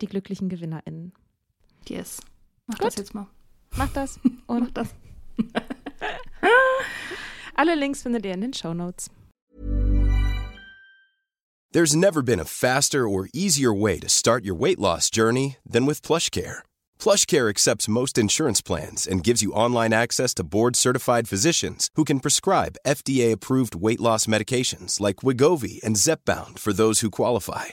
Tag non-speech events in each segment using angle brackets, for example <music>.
die glücklichen GewinnerInnen. Yes. Mach Gut. das jetzt mal. Macht das <laughs> Mach und das. <laughs> alle Links findet ihr in den Show Notes. There's never been a faster or easier way to start your weight loss journey than with PlushCare. PlushCare accepts most insurance plans and gives you online access to board-certified physicians who can prescribe FDA-approved weight loss medications like Wigovi and Zepbound for those who qualify.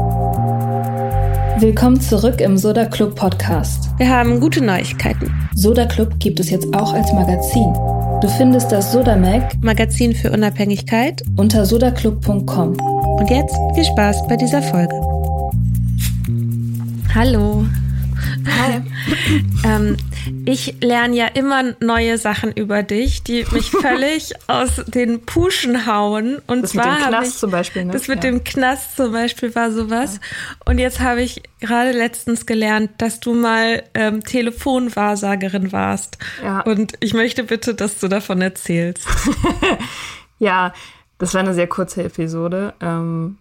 Willkommen zurück im Soda Club Podcast. Wir haben gute Neuigkeiten. Soda Club gibt es jetzt auch als Magazin. Du findest das Soda Mag Magazin für Unabhängigkeit. unter sodaclub.com. Und jetzt viel Spaß bei dieser Folge. Hallo. Hi. Ähm, ich lerne ja immer neue Sachen über dich, die mich <laughs> völlig aus den Puschen hauen. Und Das mit zwar dem habe Knast ich, zum Beispiel, ne? Das mit Ja. dem Knast zum Beispiel war sowas. Und jetzt habe ich gerade letztens gelernt, dass du mal ähm, Telefonwahrsagerin warst. Ja. Und ich möchte bitte, dass du davon erzählst. <laughs> Ja, das war eine sehr kurze Episode. Ähm,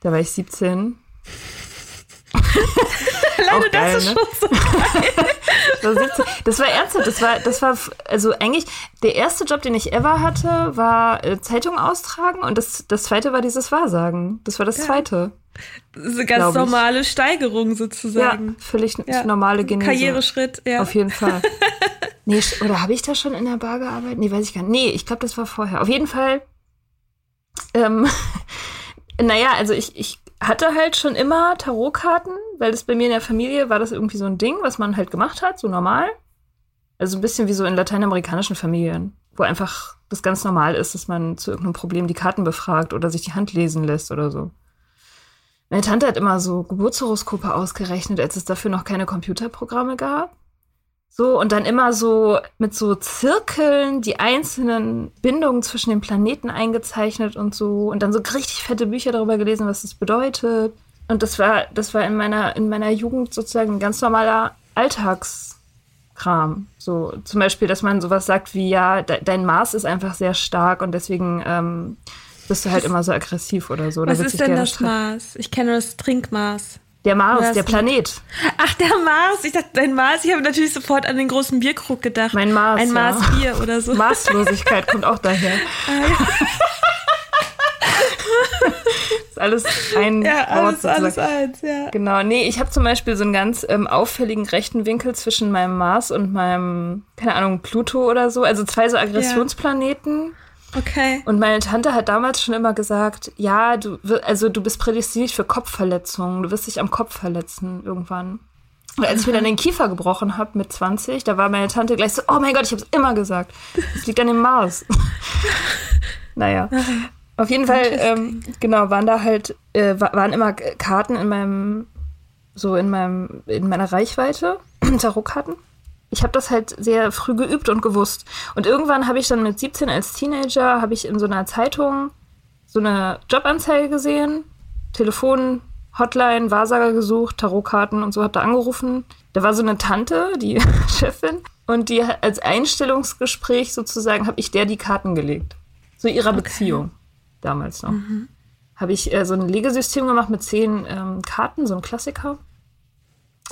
da war ich 17. <laughs> Alleine Auch geil, das ist ne? schon so. <laughs> Das war, 17. das war ernsthaft. Das war, das war, also eigentlich der erste Job, den ich ever hatte, war äh, Zeitung austragen und das, das zweite war dieses Wahrsagen. Das war das zweite. Das ist eine Glaub ganz ich. normale Steigerung Ja, sozusagen. völlig Ja. normale Genese. Karriereschritt, ja. Auf jeden Fall. <laughs> Nee, oder habe ich da schon in der Bar gearbeitet? Nee, weiß ich gar nicht. Nee, ich glaube, das war vorher. Auf jeden Fall. Ähm, <laughs> naja, also ich, ich hatte halt schon immer Tarotkarten, weil das bei mir in der Familie war das irgendwie so ein Ding, was man halt gemacht hat, so normal. Also ein bisschen wie so in lateinamerikanischen Familien, wo einfach das ganz normal ist, dass man zu irgendeinem Problem die Karten befragt oder sich die Hand lesen lässt oder so. Meine Tante hat immer so Geburtshoroskope ausgerechnet, als es dafür noch keine Computerprogramme gab. So, und dann immer so mit so Zirkeln die einzelnen Bindungen zwischen den Planeten eingezeichnet und so. Und dann so richtig fette Bücher darüber gelesen, was das bedeutet. Und das war, das war in meiner, in meiner Jugend sozusagen ein ganz normaler Alltagskram. So, zum Beispiel, dass man sowas sagt wie, ja, de dein Maß ist einfach sehr stark und deswegen ähm, bist du halt immer so aggressiv oder so. Was ist denn das Maß? Ich kenne das Trinkmaß. Der Mars, der Planet. Ach, der Mars. Ich dachte, dein Mars. Ich habe natürlich sofort an den großen Bierkrug gedacht. Mein Mars, Ein ja. Maß Bier oder so. Maßlosigkeit kommt auch daher. <laughs> ist alles ein ja, Wort alles, alles sozusagen. eins, ja. Genau, nee, ich habe zum Beispiel so einen ganz ähm, auffälligen rechten Winkel zwischen meinem Mars und meinem, keine Ahnung, Pluto oder so. Also zwei so Aggressionsplaneten. Okay. Und meine Tante hat damals schon immer gesagt, ja, du, also du bist prädestiniert für Kopfverletzungen. Du wirst dich am Kopf verletzen irgendwann. Und als ich mir dann den Kiefer gebrochen habe mit 20, da war meine Tante gleich so, oh mein Gott, ich habe es immer gesagt. Das liegt an dem Mars. <laughs> naja. Auf jeden Fall, ähm, genau, waren da halt, äh, waren immer Karten in meinem, so in meinem, in meiner Reichweite, <clears throat> Tarotkarten. Ich habe das halt sehr früh geübt und gewusst. Und irgendwann habe ich dann mit 17 als Teenager, habe ich in so einer Zeitung so eine Jobanzeige gesehen, Telefon, Hotline, Wahrsager gesucht, Tarotkarten und so, habe da angerufen. Da war so eine Tante, die <laughs> Chefin, und die als Einstellungsgespräch sozusagen habe ich der die Karten gelegt. So ihrer okay. Beziehung damals noch. Mhm. Habe ich äh, so ein Legesystem gemacht mit zehn ähm, Karten, so ein Klassiker.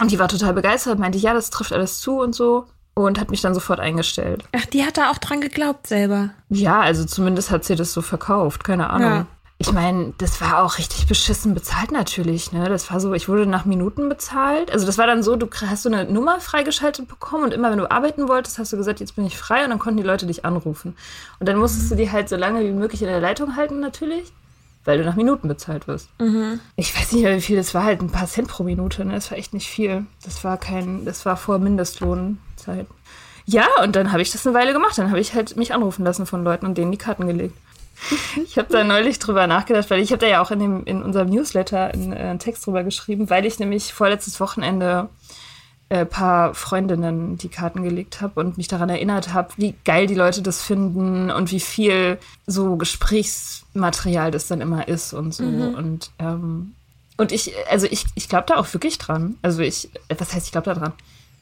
Und die war total begeistert, meinte, ja, das trifft alles zu und so. Und hat mich dann sofort eingestellt. Ach, die hat da auch dran geglaubt selber. Ja, also zumindest hat sie das so verkauft, keine Ahnung. Ja. Ich meine, das war auch richtig beschissen bezahlt natürlich, ne? Das war so, ich wurde nach Minuten bezahlt. Also das war dann so, du hast so eine Nummer freigeschaltet bekommen und immer wenn du arbeiten wolltest, hast du gesagt, jetzt bin ich frei und dann konnten die Leute dich anrufen. Und dann musstest du die halt so lange wie möglich in der Leitung halten natürlich, weil du nach Minuten bezahlt wirst. Mhm. Ich weiß nicht mehr, wie viel das war, halt ein paar Cent pro Minute, ne? Das war echt nicht viel. Das war kein, das war vor Mindestlohnzeit. Ja, und dann habe ich das eine Weile gemacht. Dann habe ich halt mich anrufen lassen von Leuten und denen die Karten gelegt. <laughs> Ich habe da neulich drüber nachgedacht, weil ich habe da ja auch in, dem, in unserem Newsletter einen, äh, einen Text drüber geschrieben, weil ich nämlich vorletztes Wochenende äh, paar Freundinnen die Karten gelegt habe und mich daran erinnert habe, wie geil die Leute das finden und wie viel so Gesprächsmaterial das dann immer ist und so. Mhm. Und, ähm, und ich, also ich, ich glaube da auch wirklich dran. Also ich, was heißt, ich glaube da dran?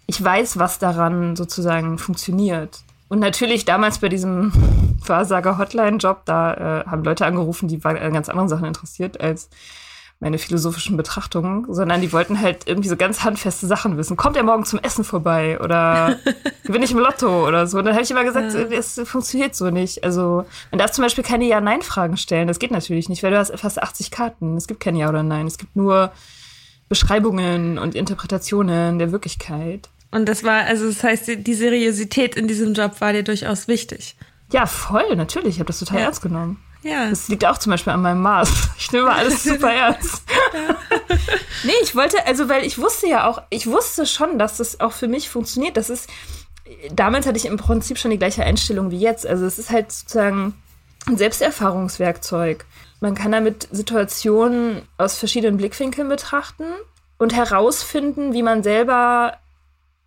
Ich weiß, was daran sozusagen funktioniert. Und natürlich damals bei diesem <laughs> Wahrsager-Hotline-Job, da äh, haben Leute angerufen, die waren an ganz anderen Sachen interessiert als meine philosophischen Betrachtungen, sondern die wollten halt irgendwie so ganz handfeste Sachen wissen. Kommt er morgen zum Essen vorbei oder <laughs> gewinne ich im Lotto oder so? Und dann habe ich immer gesagt, ja. es funktioniert so nicht. Also man darf zum Beispiel keine Ja-Nein-Fragen stellen. Das geht natürlich nicht, weil du hast fast 80 Karten. Es gibt kein Ja oder Nein. Es gibt nur Beschreibungen und Interpretationen der Wirklichkeit. Und das war, also das heißt, die Seriosität in diesem Job war dir durchaus wichtig. Ja, voll, natürlich. Ich habe das total ja. ernst genommen. Ja. Das liegt auch zum Beispiel an meinem Maß. Ich nehme alles super <laughs> ernst. nee, ich wollte, also, weil ich wusste ja auch, ich wusste schon, dass das auch für mich funktioniert. Das ist, damals hatte ich im Prinzip schon die gleiche Einstellung wie jetzt. Also, es ist halt sozusagen ein Selbsterfahrungswerkzeug. Man kann damit Situationen aus verschiedenen Blickwinkeln betrachten und herausfinden, wie man selber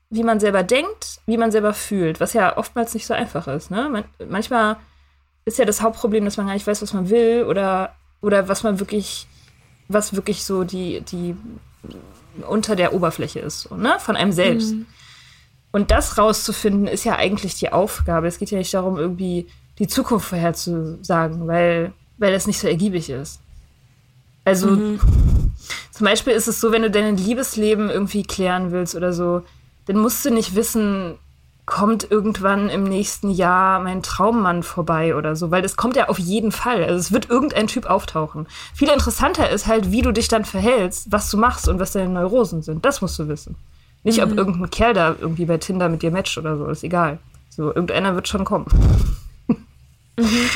wie man selber denkt, wie man selber fühlt, was ja oftmals nicht so einfach ist. Ne? Man, manchmal ist ja das Hauptproblem, dass man gar nicht weiß, was man will oder, oder was man wirklich, was wirklich so die, die unter der Oberfläche ist, so, ne? von einem selbst. Mhm. Und das rauszufinden, ist ja eigentlich die Aufgabe. Es geht ja nicht darum, irgendwie die Zukunft vorherzusagen, weil, weil das nicht so ergiebig ist. Also mhm. zum Beispiel ist es so, wenn du dein Liebesleben irgendwie klären willst oder so, dann musst du nicht wissen, kommt irgendwann im nächsten Jahr mein Traummann vorbei oder so, weil das kommt ja auf jeden Fall. Also es wird irgendein Typ auftauchen. Viel interessanter ist halt, wie du dich dann verhältst, was du machst und was deine Neurosen sind. Das musst du wissen. Nicht, mhm. ob irgendein Kerl da irgendwie bei Tinder mit dir matcht oder so, ist egal. So, irgendeiner wird schon kommen. Mhm.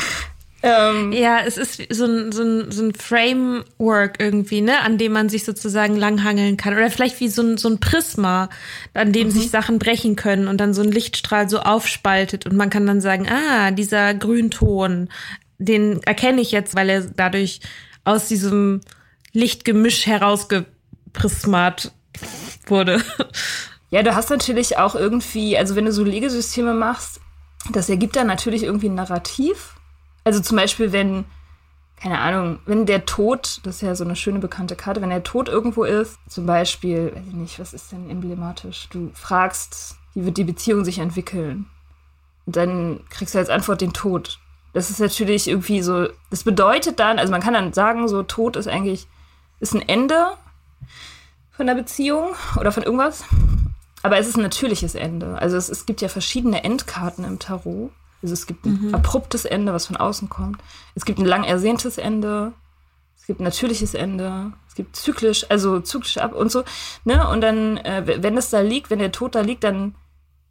Ähm, ja, es ist so ein, so, ein, so ein Framework irgendwie, ne, an dem man sich sozusagen langhangeln kann. Oder vielleicht wie so ein, so ein Prisma, an dem mhm. sich Sachen brechen können und dann so ein Lichtstrahl so aufspaltet und man kann dann sagen, ah, dieser Grünton, den erkenne ich jetzt, weil er dadurch aus diesem Lichtgemisch herausgeprismat wurde. Ja, du hast natürlich auch irgendwie, also wenn du so Legesysteme machst, das ergibt dann natürlich irgendwie ein Narrativ also zum Beispiel, wenn, keine Ahnung, wenn der Tod, das ist ja so eine schöne bekannte Karte, wenn der Tod irgendwo ist, zum Beispiel, weiß ich nicht, was ist denn emblematisch? Du fragst, wie wird die Beziehung sich entwickeln? Und dann kriegst du als Antwort den Tod. Das ist natürlich irgendwie so, das bedeutet dann, also man kann dann sagen, so Tod ist eigentlich, ist ein Ende von der Beziehung oder von irgendwas. Aber es ist ein natürliches Ende. Also es, es gibt ja verschiedene Endkarten im Tarot. Also es gibt ein mhm. abruptes Ende, was von außen kommt. Es gibt ein lang ersehntes Ende. Es gibt ein natürliches Ende. Es gibt zyklisch, also zyklisch ab und so. Ne? Und dann, äh, wenn es da liegt, wenn der Tod da liegt, dann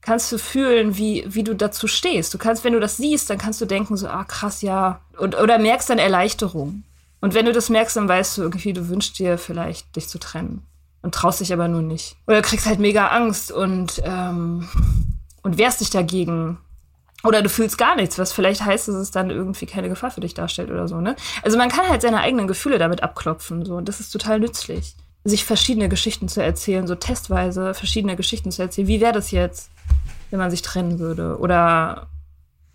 kannst du fühlen, wie, wie du dazu stehst. Du kannst, wenn du das siehst, dann kannst du denken so, ah krass, ja. Und, oder merkst dann Erleichterung. Und wenn du das merkst, dann weißt du irgendwie, du wünschst dir vielleicht, dich zu trennen. Und traust dich aber nur nicht. Oder kriegst halt mega Angst und, ähm, und wehrst dich dagegen Oder du fühlst gar nichts, was vielleicht heißt, dass es dann irgendwie keine Gefahr für dich darstellt oder so, ne? Also man kann halt seine eigenen Gefühle damit abklopfen, so, und das ist total nützlich. Sich verschiedene Geschichten zu erzählen, so testweise verschiedene Geschichten zu erzählen. Wie wäre das jetzt, wenn man sich trennen würde? Oder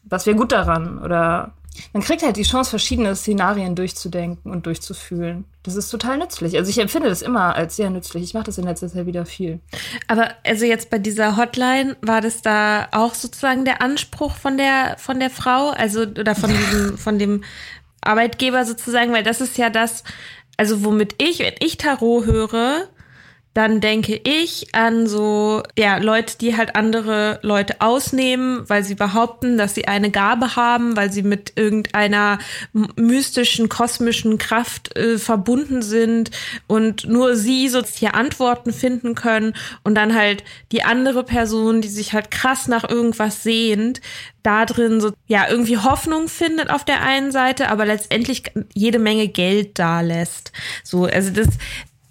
was wäre gut daran? Oder man kriegt halt die Chance, verschiedene Szenarien durchzudenken und durchzufühlen. Das ist total nützlich. Also ich empfinde das immer als sehr nützlich. Ich mache das in letzter Zeit wieder viel. Aber also jetzt bei dieser Hotline war das da auch sozusagen der Anspruch von der von der Frau, also oder von <laughs> diesem von dem Arbeitgeber sozusagen, weil das ist ja das, also womit ich, wenn ich Tarot höre, dann denke ich an so, ja, Leute, die halt andere Leute ausnehmen, weil sie behaupten, dass sie eine Gabe haben, weil sie mit irgendeiner mystischen, kosmischen Kraft äh, verbunden sind und nur sie so hier Antworten finden können und dann halt die andere Person, die sich halt krass nach irgendwas sehnt, da drin so, ja, irgendwie Hoffnung findet auf der einen Seite, aber letztendlich jede Menge Geld da lässt. So, also das,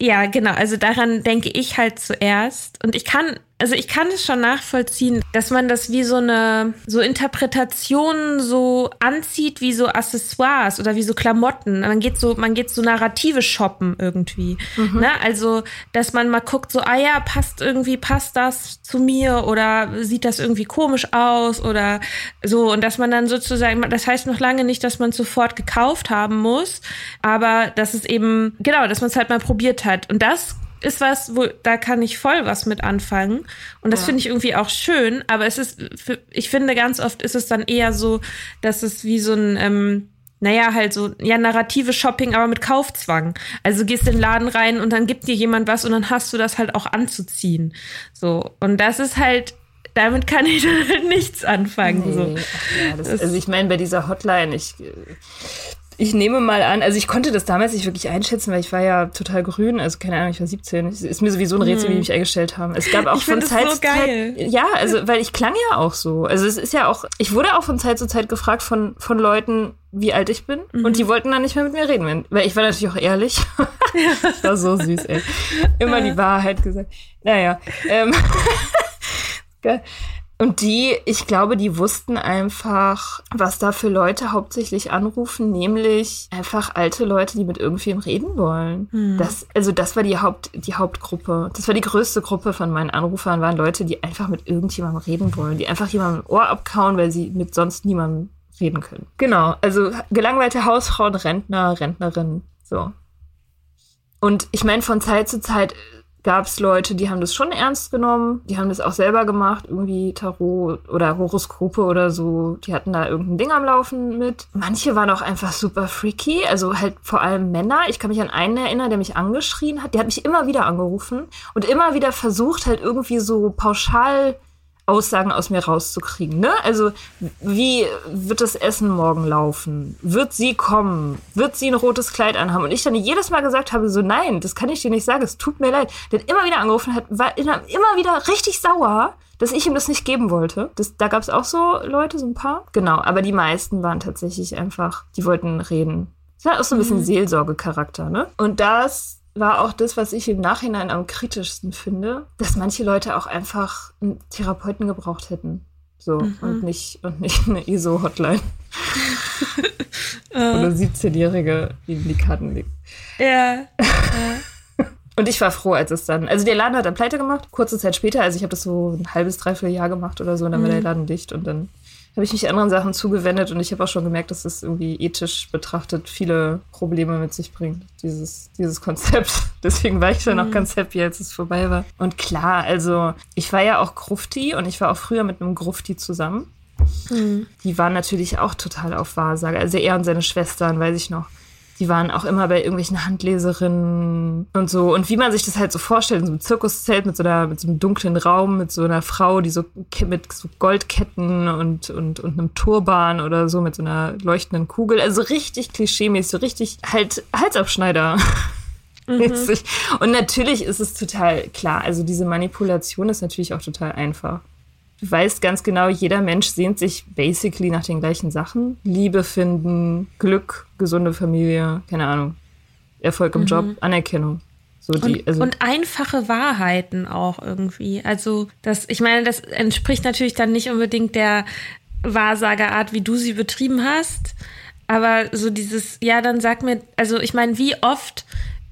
ja, genau. Also daran denke ich halt zuerst. Und ich kann also ich kann es schon nachvollziehen, dass man das wie so eine so Interpretationen so anzieht wie so Accessoires oder wie so Klamotten. Man geht so man geht so narrative shoppen irgendwie. Mhm. Ne? Also dass man mal guckt so ah ja passt irgendwie passt das zu mir oder sieht das irgendwie komisch aus oder so und dass man dann sozusagen das heißt noch lange nicht, dass man sofort gekauft haben muss, aber dass es eben genau, dass man es halt mal probiert hat und das ist was, wo da kann ich voll was mit anfangen. Und das ja. finde ich irgendwie auch schön. Aber es ist, ich finde, ganz oft ist es dann eher so, dass es wie so ein, ähm, naja, halt so, ja, narrative Shopping, aber mit Kaufzwang. Also du gehst in den Laden rein und dann gibt dir jemand was und dann hast du das halt auch anzuziehen. So. Und das ist halt, damit kann ich <laughs> halt nichts anfangen. Nee. So. Ja, das, also ich meine, bei dieser Hotline, ich ich nehme mal an, also ich konnte das damals nicht wirklich einschätzen, weil ich war ja total grün, also keine Ahnung, ich war 17. Es ist mir sowieso ein Rätsel, wie die mich eingestellt haben. Es gab auch ich von Zeit so zu Zeit. Ja, also weil ich klang ja auch so. Also es ist ja auch, ich wurde auch von Zeit zu Zeit gefragt von, von Leuten, wie alt ich bin. Mhm. Und die wollten dann nicht mehr mit mir reden. Weil ich war natürlich auch ehrlich. <laughs> das war so süß, ey. Immer die Wahrheit gesagt. Naja. Ähm, <laughs> Und die, ich glaube, die wussten einfach, was da für Leute hauptsächlich anrufen, nämlich einfach alte Leute, die mit irgendwem reden wollen. Hm. Das, also das war die Haupt, die Hauptgruppe. Das war die größte Gruppe von meinen Anrufern, waren Leute, die einfach mit irgendjemandem reden wollen, die einfach jemandem Ohr abkauen, weil sie mit sonst niemandem reden können. Genau, also gelangweilte Hausfrauen, Rentner, Rentnerinnen, so. Und ich meine, von Zeit zu Zeit gab es Leute, die haben das schon ernst genommen, die haben das auch selber gemacht, irgendwie Tarot oder Horoskope oder so, die hatten da irgendein Ding am Laufen mit. Manche waren auch einfach super freaky, also halt vor allem Männer. Ich kann mich an einen erinnern, der mich angeschrien hat, der hat mich immer wieder angerufen und immer wieder versucht halt irgendwie so pauschal Aussagen aus mir rauszukriegen. Ne? Also wie wird das Essen morgen laufen? Wird sie kommen? Wird sie ein rotes Kleid anhaben? Und ich dann jedes Mal gesagt habe, so nein, das kann ich dir nicht sagen, es tut mir leid. Der immer wieder angerufen hat, war immer wieder richtig sauer, dass ich ihm das nicht geben wollte. Das, da gab es auch so Leute, so ein paar. Genau, aber die meisten waren tatsächlich einfach, die wollten reden. Das war auch so ein bisschen mhm. Seelsorgecharakter, ne? Und das war auch das, was ich im Nachhinein am kritischsten finde, dass manche Leute auch einfach einen Therapeuten gebraucht hätten. So, mhm. und nicht, und nicht eine ISO-Hotline. <laughs> Oder 17-Jährige, die in die Karten legt. Ja. <laughs> Und ich war froh, als es dann. Also der Laden hat dann pleite gemacht, kurze Zeit später. Also ich habe das so ein halbes, dreiviertel Jahr gemacht oder so, und dann mhm. war der mhm. Laden dicht und dann habe ich mich anderen Sachen zugewendet und ich habe auch schon gemerkt, dass das irgendwie ethisch betrachtet viele Probleme mit sich bringt, dieses, dieses Konzept. <laughs> Deswegen war ich dann auch mhm. ganz happy, als es vorbei war. Und klar, also ich war ja auch Grufti und ich war auch früher mit einem Grufti zusammen. Mhm. Die waren natürlich auch total auf Wahrsage. Also er und seine Schwestern, weiß ich noch die waren auch immer bei irgendwelchen Handleserinnen und so. Und wie man sich das halt so vorstellt, in so einem Zirkuszelt mit so, einer, mit so einem dunklen Raum, mit so einer Frau, die so mit so Goldketten und, und, und einem Turban oder so, mit so einer leuchtenden Kugel. Also richtig klischeemäßig, so richtig halt Halsabschneider. Mhm. Und natürlich ist es total klar. Also diese Manipulation ist natürlich auch total einfach. Du weißt ganz genau, jeder Mensch sehnt sich basically nach den gleichen Sachen. Liebe finden, Glück, gesunde Familie, keine Ahnung. Erfolg im mhm. Job, Anerkennung. So die, und, also und, einfache Wahrheiten auch irgendwie. Also das, ich meine, das entspricht natürlich dann nicht unbedingt der Wahrsagerart, wie du sie betrieben hast. Aber so dieses, ja, dann sag mir, also ich meine, wie oft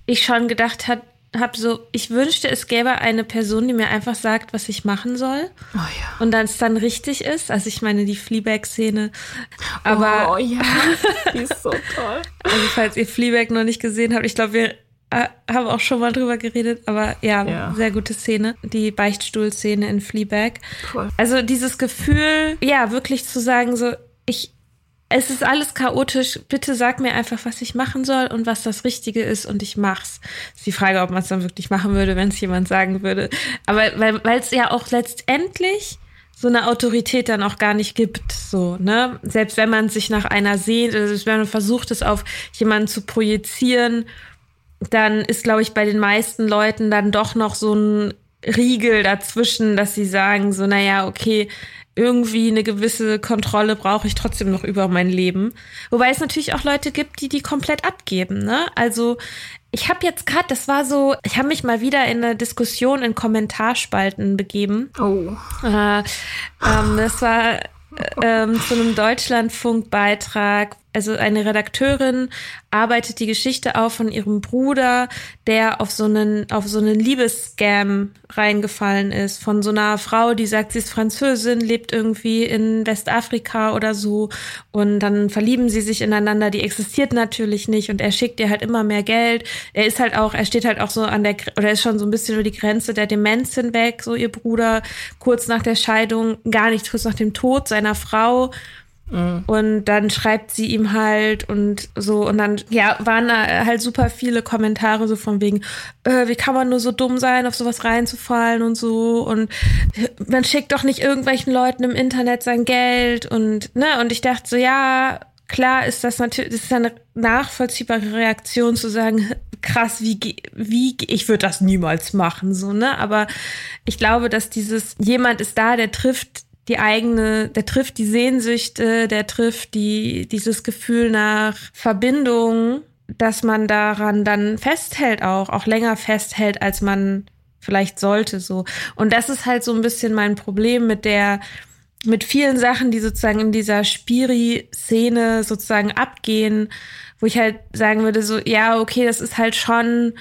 ich schon gedacht habe, hab so, ich wünschte, es gäbe eine Person, die mir einfach sagt, was ich machen soll. Oh ja. Und dann es dann richtig ist. Also ich meine die Fleabag-Szene. Aber oh ja, <laughs> die ist so toll. Also falls ihr Fleabag noch nicht gesehen habt, ich glaube, wir äh, haben auch schon mal drüber geredet, aber ja, Ja. sehr gute Szene. Die Beichtstuhl-Szene in Fleabag. Cool. Also dieses Gefühl, ja, wirklich zu sagen, so, ich, es ist alles chaotisch, bitte sag mir einfach, was ich machen soll und was das Richtige ist und ich mach's. Ist die Frage, ob man es dann wirklich machen würde, wenn es jemand sagen würde. Aber weil es ja auch letztendlich so eine Autorität dann auch gar nicht gibt, so, ne? Selbst wenn man sich nach einer sehnt, selbst wenn man versucht, es auf jemanden zu projizieren, dann ist, glaube ich, bei den meisten Leuten dann doch noch so ein Riegel dazwischen, dass sie sagen, so, naja, okay, irgendwie eine gewisse Kontrolle brauche ich trotzdem noch über mein Leben. Wobei es natürlich auch Leute gibt, die die komplett abgeben, ne? Also, ich habe jetzt gerade, das war so, ich habe mich mal wieder in eine Diskussion in Kommentarspalten begeben. Oh. Äh, ähm, das war ähm, zu einem Deutschlandfunk-Beitrag. Also eine Redakteurin arbeitet die Geschichte auf von ihrem Bruder, der auf so einen, auf so einen Liebesscam reingefallen ist. Von so einer Frau, die sagt, sie ist Französin, lebt irgendwie in Westafrika oder so. Und dann verlieben sie sich ineinander. Die existiert natürlich nicht. Und er schickt ihr halt immer mehr Geld. Er ist halt auch, er steht halt auch so an der, oder ist schon so ein bisschen über die Grenze der Demenz hinweg, so ihr Bruder, kurz nach der Scheidung, gar nicht kurz nach dem Tod seiner Frau. Und dann schreibt sie ihm halt und so. Und dann ja waren da halt super viele Kommentare so von wegen äh, wie kann man nur so dumm sein auf sowas reinzufallen und so. Und man schickt doch nicht irgendwelchen Leuten im Internet sein Geld. Und ne und ich dachte so ja klar ist das natürlich das ist eine nachvollziehbare Reaktion zu sagen krass wie wie ich würde das niemals machen so ne? Aber ich glaube dass dieses jemand ist da der trifft die eigene, der trifft die Sehnsüchte, der trifft die, dieses Gefühl nach Verbindung, dass man daran dann festhält auch, auch länger festhält, als man vielleicht sollte, so. Und das ist halt so ein bisschen mein Problem mit der, mit vielen Sachen, die sozusagen in dieser Spiri-Szene sozusagen abgehen, wo ich halt sagen würde, so, ja, okay, das ist halt schon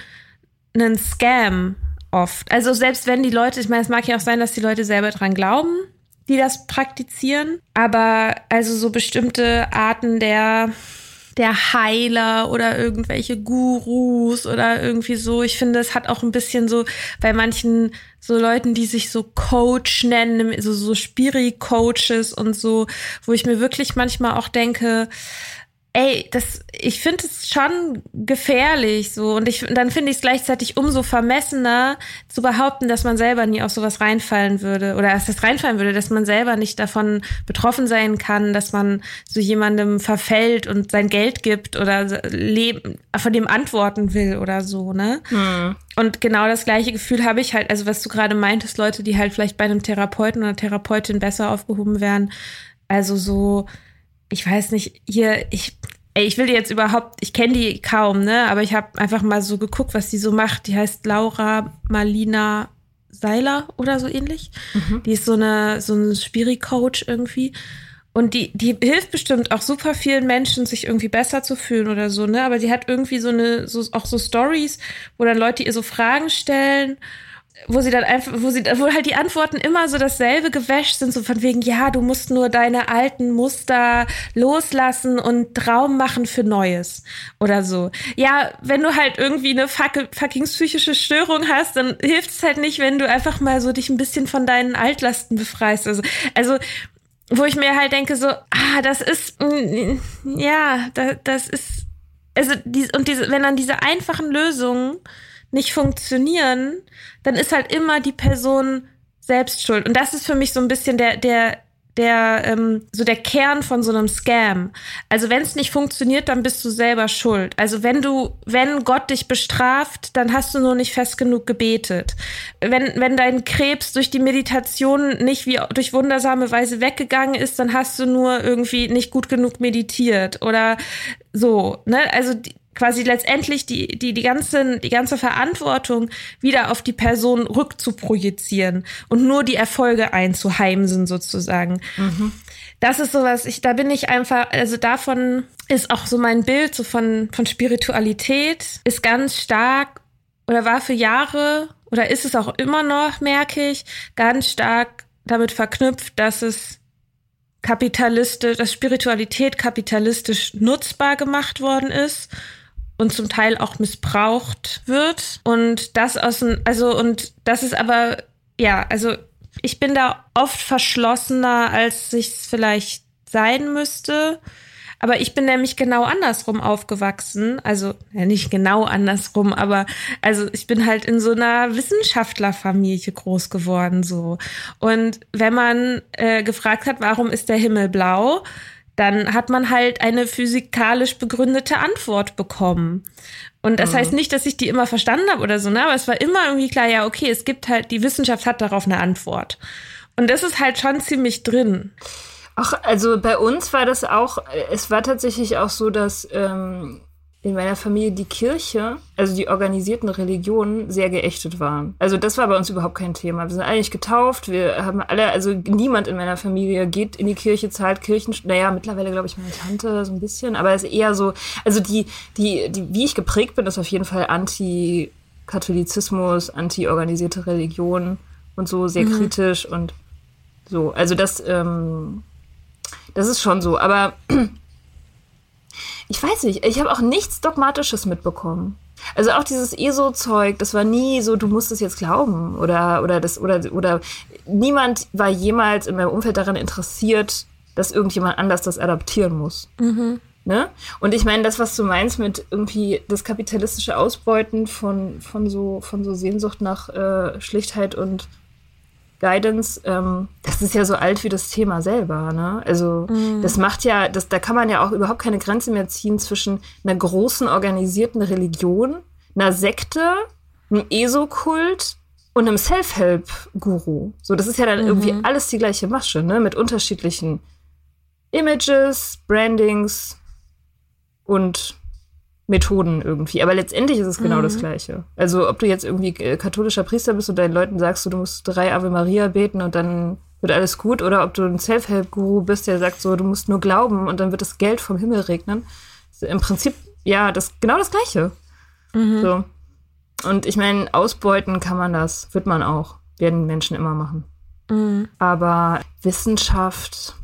ein Scam oft. Also selbst wenn die Leute, ich meine, es mag ja auch sein, dass die Leute selber dran glauben, die das praktizieren, aber also so bestimmte Arten der der Heiler oder irgendwelche Gurus oder irgendwie so. Ich finde, es hat auch ein bisschen so bei manchen so Leuten, die sich so Coach nennen, so, so Spiri-Coaches und so, wo ich mir wirklich manchmal auch denke, ey, das, ich finde es schon gefährlich so. Und ich, dann finde ich es gleichzeitig umso vermessener zu behaupten, dass man selber nie auf sowas reinfallen würde oder dass das reinfallen würde, dass man selber nicht davon betroffen sein kann, dass man so jemandem verfällt und sein Geld gibt oder leben, von dem antworten will oder so, ne? Und genau das gleiche Gefühl habe ich halt, also was du gerade meintest, Leute, die halt vielleicht bei einem Therapeuten oder Therapeutin besser aufgehoben wären, also so, ich weiß nicht, hier, ich, ey, ich will die jetzt überhaupt, ich kenne die kaum, ne? Aber ich habe einfach mal so geguckt, was die so macht. Die heißt Laura Malina Seiler oder so ähnlich. Die ist so eine, so ein Spiri-Coach irgendwie. Und die, die hilft bestimmt auch super vielen Menschen, sich irgendwie besser zu fühlen oder so, ne? Aber sie hat irgendwie so eine, so, auch so Stories, wo dann Leute ihr so Fragen stellen wo sie dann einfach, wo sie, wo halt die Antworten immer so dasselbe gewäscht sind, so von wegen, ja, du musst nur deine alten Muster loslassen und Raum machen für Neues oder so. Ja, wenn du halt irgendwie eine fuck, fucking psychische Störung hast, dann hilft es halt nicht, wenn du einfach mal so dich ein bisschen von deinen Altlasten befreist. Also, also wo ich mir halt denke, so, ah, das ist, mm, ja, da, das ist, also, die, und diese, wenn dann diese einfachen Lösungen nicht funktionieren, dann ist halt immer die Person selbst schuld. Und das ist für mich so ein bisschen der, der, der, ähm, so der Kern von so einem Scam. Also wenn es nicht funktioniert, dann bist du selber schuld. Also wenn du, wenn Gott dich bestraft, dann hast du nur nicht fest genug gebetet. Wenn, wenn dein Krebs durch die Meditation nicht wie durch wundersame Weise weggegangen ist, dann hast du nur irgendwie nicht gut genug meditiert oder so. Ne? Also die, quasi letztendlich die, die, die, ganze, die ganze Verantwortung wieder auf die Person rückzuprojizieren und nur die Erfolge einzuheimsen sozusagen. Mhm. Das ist sowas, ich, da bin ich einfach, also davon ist auch so mein Bild so von, von Spiritualität, ist ganz stark oder war für Jahre oder ist es auch immer noch, merke ich, ganz stark damit verknüpft, dass es kapitalistisch, dass Spiritualität kapitalistisch nutzbar gemacht worden ist und zum Teil auch missbraucht wird. Und das aus dem, also, und das ist aber, ja, also ich bin da oft verschlossener, als ich es vielleicht sein müsste. Aber ich bin nämlich genau andersrum aufgewachsen. Also ja, nicht genau andersrum, aber also ich bin halt in so einer Wissenschaftlerfamilie groß geworden so. Und wenn man äh, gefragt hat, warum ist der Himmel blau, dann hat man halt eine physikalisch begründete Antwort bekommen. Und das mhm. heißt nicht, dass ich die immer verstanden habe oder so, ne? aber es war immer irgendwie klar, ja, okay, es gibt halt, die Wissenschaft hat darauf eine Antwort. Und das ist halt schon ziemlich drin. Ach, also bei uns war das auch, es war tatsächlich auch so, dass ähm, in meiner Familie die Kirche, also die organisierten Religionen, sehr geächtet waren. Also das war bei uns überhaupt kein Thema. Wir sind eigentlich getauft, wir haben alle, also niemand in meiner Familie geht in die Kirche, zahlt Kirchen, naja, mittlerweile glaube ich meine Tante so ein bisschen, aber es ist eher so, also die, die, die, wie ich geprägt bin, ist auf jeden Fall Anti-Katholizismus, anti-organisierte Religion und so, sehr mhm. kritisch und so. Also das, ähm, das ist schon so, aber ich weiß nicht, ich habe auch nichts Dogmatisches mitbekommen. Also auch dieses ESO-Zeug, das war nie so, du musst es jetzt glauben oder oder das oder oder niemand war jemals in meinem Umfeld daran interessiert, dass irgendjemand anders das adaptieren muss. Mhm. Ne? Und ich meine, das, was du meinst mit irgendwie das kapitalistische Ausbeuten von, von, so, von so Sehnsucht nach äh, Schlichtheit und Guidance, ähm, das ist ja so alt wie das Thema selber. Ne? Also mm. das macht ja, das, da kann man ja auch überhaupt keine Grenze mehr ziehen zwischen einer großen organisierten Religion, einer Sekte, einem ESO-Kult und einem Self-Help-Guru. So, das ist ja dann mhm. irgendwie alles die gleiche Masche, ne? Mit unterschiedlichen Images, Brandings und Methoden irgendwie. Aber letztendlich ist es genau mhm. das Gleiche. Also ob du jetzt irgendwie äh, katholischer Priester bist und deinen Leuten sagst, du, musst drei Ave Maria beten und dann wird alles gut, oder ob du ein Self-Help-Guru bist, der sagt so, du musst nur glauben und dann wird das Geld vom Himmel regnen. Im Prinzip, ja, das genau das Gleiche. Mhm. So. Und ich meine, ausbeuten kann man das, wird man auch, werden Menschen immer machen. Mhm. Aber Wissenschaft,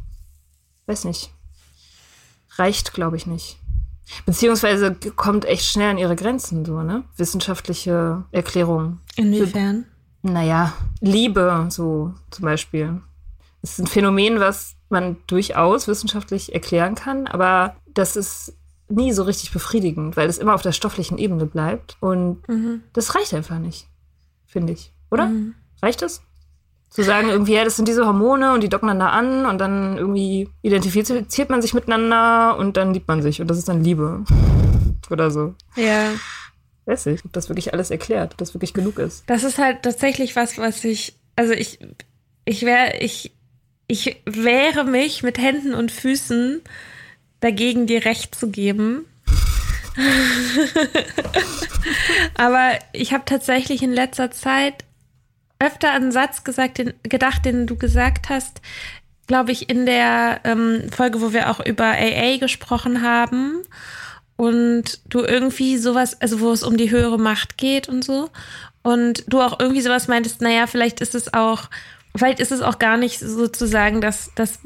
weiß nicht, reicht, glaube ich, nicht. Beziehungsweise kommt echt schnell an ihre Grenzen, so, ne? Wissenschaftliche Erklärungen. Inwiefern? Naja, Liebe, so zum Beispiel. Das ist ein Phänomen, was man durchaus wissenschaftlich erklären kann, aber das ist nie so richtig befriedigend, weil es immer auf der stofflichen Ebene bleibt. Und mhm. das reicht einfach nicht, finde ich. Oder? Mhm. Reicht das? Zu sagen, irgendwie, ja, das sind diese Hormone und die docken dann da an und dann irgendwie identifiziert man sich miteinander und dann liebt man sich und das ist dann Liebe. <laughs> Oder so. Ja. Weiß ich, ob das wirklich alles erklärt, ob das wirklich genug ist. Das ist halt tatsächlich was, was ich, also ich, ich wäre, ich, ich wehre mich mit Händen und Füßen dagegen, dir Recht zu geben. <laughs> Aber ich habe tatsächlich in letzter Zeit öfter einen Satz gesagt, den, gedacht, den du gesagt hast, glaube ich, in der ähm, Folge, wo wir auch über AA gesprochen haben und du irgendwie sowas, also wo es um die höhere Macht geht und so. Und du auch irgendwie sowas meintest, naja, vielleicht ist es auch, vielleicht ist es auch gar nicht sozusagen, dass das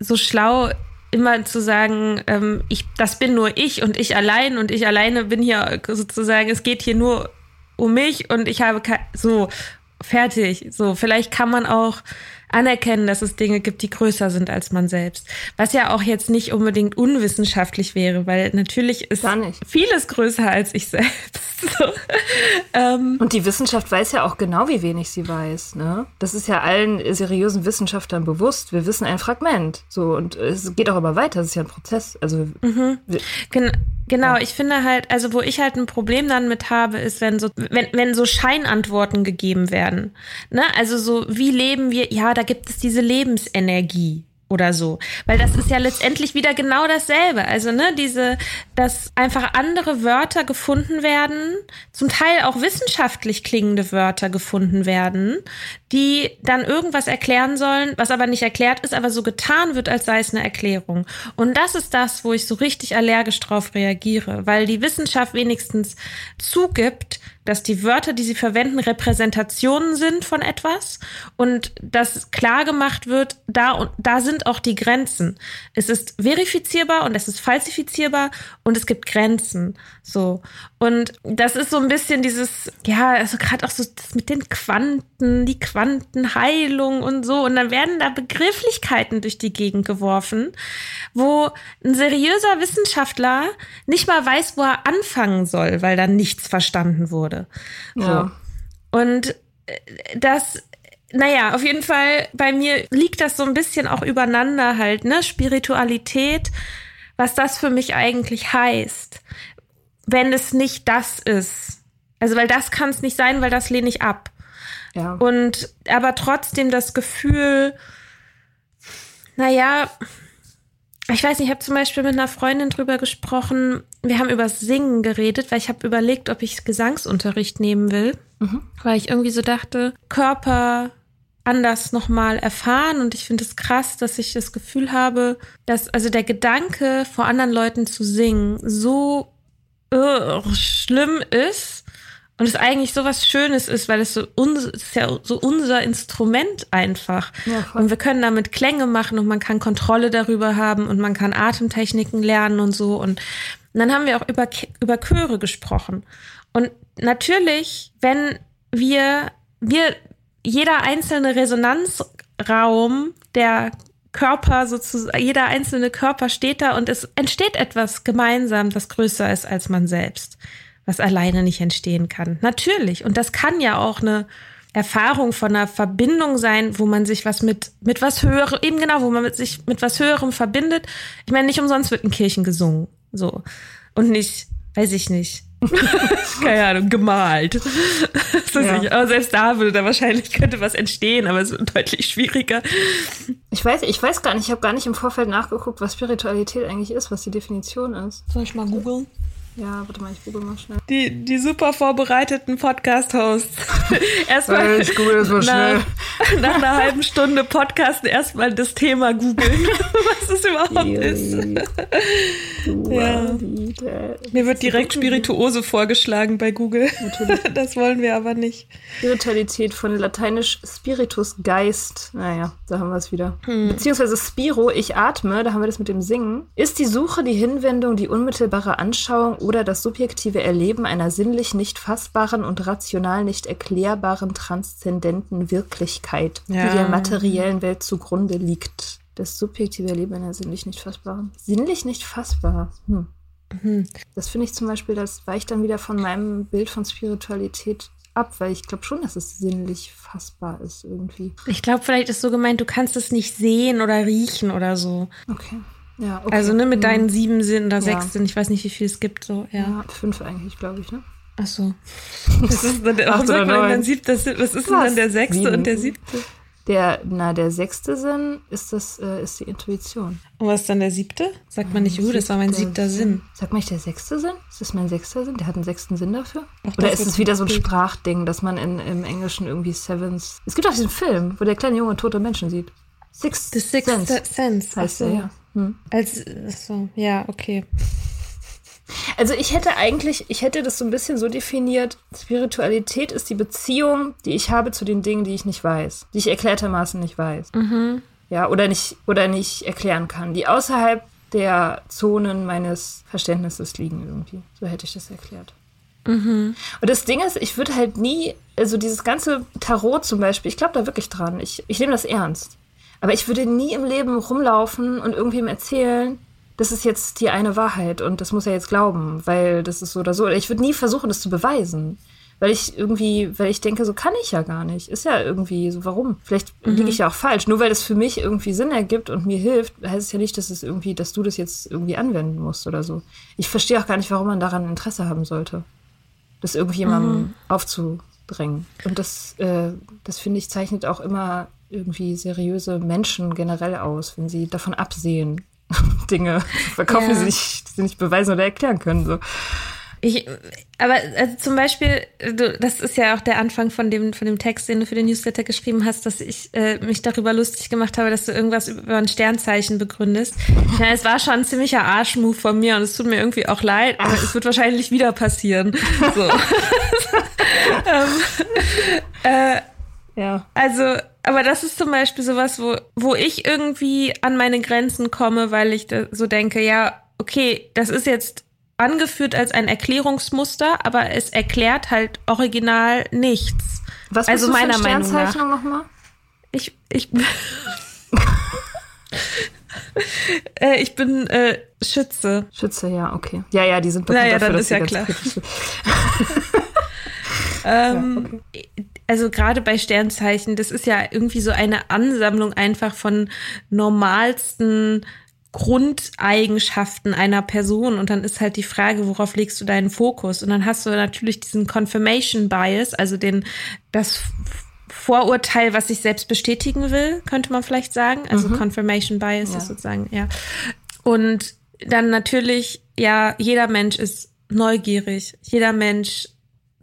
so schlau immer zu sagen, ähm, ich, das bin nur ich und ich allein und ich alleine bin hier sozusagen, es geht hier nur um mich und ich habe so fertig. So, vielleicht kann man auch anerkennen, dass es Dinge gibt, die größer sind als man selbst. Was ja auch jetzt nicht unbedingt unwissenschaftlich wäre, weil natürlich ist vieles größer als ich selbst. <laughs> So. Ähm. Und die Wissenschaft weiß ja auch genau, wie wenig sie weiß. Ne? Das ist ja allen seriösen Wissenschaftlern bewusst. Wir wissen ein Fragment. So, und es geht auch aber weiter. Es ist ja ein Prozess. Also mhm. Gen Genau, ich finde halt, also wo ich halt ein Problem dann mit habe, ist, wenn so, wenn, wenn so Scheinantworten gegeben werden. Ne? Also so, wie leben wir? Ja, da gibt es diese Lebensenergie. oder so. Weil das ist ja letztendlich wieder genau dasselbe. Also, ne, diese, dass einfach andere Wörter gefunden werden, zum Teil auch wissenschaftlich klingende Wörter gefunden werden, die dann irgendwas erklären sollen, was aber nicht erklärt ist, aber so getan wird, als sei es eine Erklärung. Und das ist das, wo ich so richtig allergisch drauf reagiere, weil die Wissenschaft wenigstens zugibt, dass die Wörter, die sie verwenden, Repräsentationen sind von etwas und dass klar gemacht wird, da da sind auch die Grenzen. Es ist verifizierbar und es ist falsifizierbar und es gibt Grenzen. So. Und das ist so ein bisschen dieses, ja, also gerade auch so das mit den Quanten, die Quantenheilung und so. Und dann werden da Begrifflichkeiten durch die Gegend geworfen, wo ein seriöser Wissenschaftler nicht mal weiß, wo er anfangen soll, weil da nichts verstanden wurde. Ja. So. Und äh, das naja, auf jeden Fall, bei mir liegt das so ein bisschen auch übereinander halt, ne? Spiritualität, was das für mich eigentlich heißt wenn es nicht das ist. Also, weil das kann es nicht sein, weil das lehne ich ab. Ja. Und aber trotzdem das Gefühl, naja, ich weiß nicht, ich habe zum Beispiel mit einer Freundin drüber gesprochen. Wir haben über Singen geredet, weil ich habe überlegt, ob ich Gesangsunterricht nehmen will, mhm. weil ich irgendwie so dachte, Körper anders nochmal erfahren und ich finde es krass, dass ich das Gefühl habe, dass also der Gedanke vor anderen Leuten zu singen so uh, schlimm ist und es eigentlich so was Schönes ist, weil es so uns ist ja so unser Instrument einfach. Ja, und wir können damit Klänge machen und man kann Kontrolle darüber haben und man kann Atemtechniken lernen und so. Und, und dann haben wir auch über, über Chöre gesprochen. Und natürlich, wenn wir, wir, jeder einzelne Resonanzraum der Körper sozusagen, jeder einzelne Körper steht da und es entsteht etwas gemeinsam, das größer ist als man selbst, was alleine nicht entstehen kann. Natürlich. Und das kann ja auch eine Erfahrung von einer Verbindung sein, wo man sich was mit, mit was höherem, eben genau, wo man mit sich mit was höherem verbindet. Ich meine, nicht umsonst wird in Kirchen gesungen. So. Und nicht, weiß ich nicht, <laughs> keine Ahnung, gemalt. Ja. Aber selbst da würde da wahrscheinlich könnte was entstehen, aber es ist deutlich schwieriger. Ich weiß, ich weiß gar nicht, ich habe gar nicht im Vorfeld nachgeguckt, was Spiritualität eigentlich ist, was die Definition ist. Soll ich mal googeln? Ja, warte mal, ich google mal schnell. Die, die super vorbereiteten Podcast-Hosts. <laughs> erstmal. Ich google das mal schnell. <laughs> Nach, einer halben Stunde Podcasten erstmal das Thema googeln, <laughs> was es überhaupt ist. ja. Mir wird direkt Spirituose vorgeschlagen bei Google. Natürlich. Das wollen wir aber nicht. Spiritualität von lateinisch Spiritus Geist. Naja, da haben wir es wieder. Hm. Beziehungsweise Spiro, ich atme, da haben wir das mit dem Singen. Ist die Suche, die Hinwendung, die unmittelbare Anschauung oder das subjektive Erleben einer sinnlich nicht fassbaren und rational nicht erklärbaren transzendenten Wirklichkeit, ja. die der materiellen Welt zugrunde liegt. Das subjektive Erleben einer sinnlich nicht fassbaren. Sinnlich nicht fassbar. Hm. Mhm. Das finde ich zum Beispiel, das weicht dann wieder von meinem Bild von Spiritualität ab, weil ich glaube schon, dass es sinnlich fassbar ist irgendwie. Ich glaube, vielleicht ist so gemeint, du kannst es nicht sehen oder riechen oder so. Okay. Ja, okay. Also ne, mit mhm. deinen sieben Sinnen oder sechs ja. Sinnen, ich weiß nicht, wie viel es gibt. So, ja. ja fünf eigentlich, glaube ich, ne? Ach so. <laughs> Was ist denn, warum sagt man dann siebter Sinn? Was ist denn dann der sechste Sieben. und der siebte? Der, na, der sechste Sinn ist das, äh, ist die Intuition. Und was ist dann der siebte? Sagt man nicht, uh, das war mein siebter Sinn. Sagt man nicht der sechste Sinn? Ist das mein sechster Sinn? Der hat einen sechsten Sinn dafür? Ach, Oder ist es wieder so ein Sprachding, dass man in, im Englischen irgendwie Sevens. Es gibt auch diesen Film, wo der kleine Junge tote Menschen sieht. Sixth, The Sixth Sense. Sense. Heißt der, ja. Hm. Als, so, ja, okay. Also ich hätte eigentlich, ich hätte das so ein bisschen so definiert, Spiritualität ist die Beziehung, die ich habe zu den Dingen, die ich nicht weiß, die ich erklärtermaßen nicht weiß. Mhm. Ja, oder nicht, oder nicht erklären kann, die außerhalb der Zonen meines Verständnisses liegen irgendwie. So hätte ich das erklärt. Mhm. Und das Ding ist, ich würde halt nie, also dieses ganze Tarot zum Beispiel, ich glaube da wirklich dran. Ich, ich nehme das ernst. Aber ich würde nie im Leben rumlaufen und irgendwem erzählen, das ist jetzt die eine Wahrheit und das muss er jetzt glauben, weil das ist so oder so. Ich würde nie versuchen, das zu beweisen. Weil ich irgendwie, weil ich denke, so kann ich ja gar nicht. Ist ja irgendwie so, warum? Vielleicht mhm. liege ich ja auch falsch. Nur weil das für mich irgendwie Sinn ergibt und mir hilft, heißt es ja nicht, dass es irgendwie, dass du das jetzt irgendwie anwenden musst oder so. Ich verstehe auch gar nicht, warum man daran Interesse haben sollte. Das irgendwie jemandem mhm. aufzudrängen. Und das, äh, das finde ich, zeichnet auch immer irgendwie seriöse Menschen generell aus, wenn sie davon absehen, <laughs> Dinge zu verkaufen, ja. die, sie nicht, die sie nicht beweisen oder erklären können. So. Ich, aber also zum Beispiel, du, das ist ja auch der Anfang von dem, von dem Text, den du für den Newsletter geschrieben hast, dass ich äh, mich darüber lustig gemacht habe, dass du irgendwas über ein Sternzeichen begründest. Ich meine, es war schon ein ziemlicher Arschmove von mir und es tut mir irgendwie auch leid, aber es wird wahrscheinlich wieder passieren. So. <laughs> <laughs> ähm, äh, ja. Also, aber das ist zum Beispiel sowas, wo, wo ich irgendwie an meine Grenzen komme, weil ich so denke, ja, okay, das ist jetzt angeführt als ein Erklärungsmuster, aber es erklärt halt original nichts. Was also du meiner für Meinung nach. Nochmal? Ich ich <laughs> äh, ich bin äh, Schütze. Schütze, ja, okay. Ja, ja, die sind bekannt naja, dafür, dann ist ja klar. <laughs> <laughs> ähm, ja, okay. Also gerade bei Sternzeichen, das ist ja irgendwie so eine Ansammlung einfach von normalsten Grundeigenschaften einer Person und dann ist halt die Frage, worauf legst du deinen Fokus? Und dann hast du natürlich diesen Confirmation Bias, also den das Vorurteil, was sich selbst bestätigen will, könnte man vielleicht sagen. Also mhm. Confirmation Bias ja. ist sozusagen, ja. Und dann natürlich, ja, jeder Mensch ist neugierig. Jeder Mensch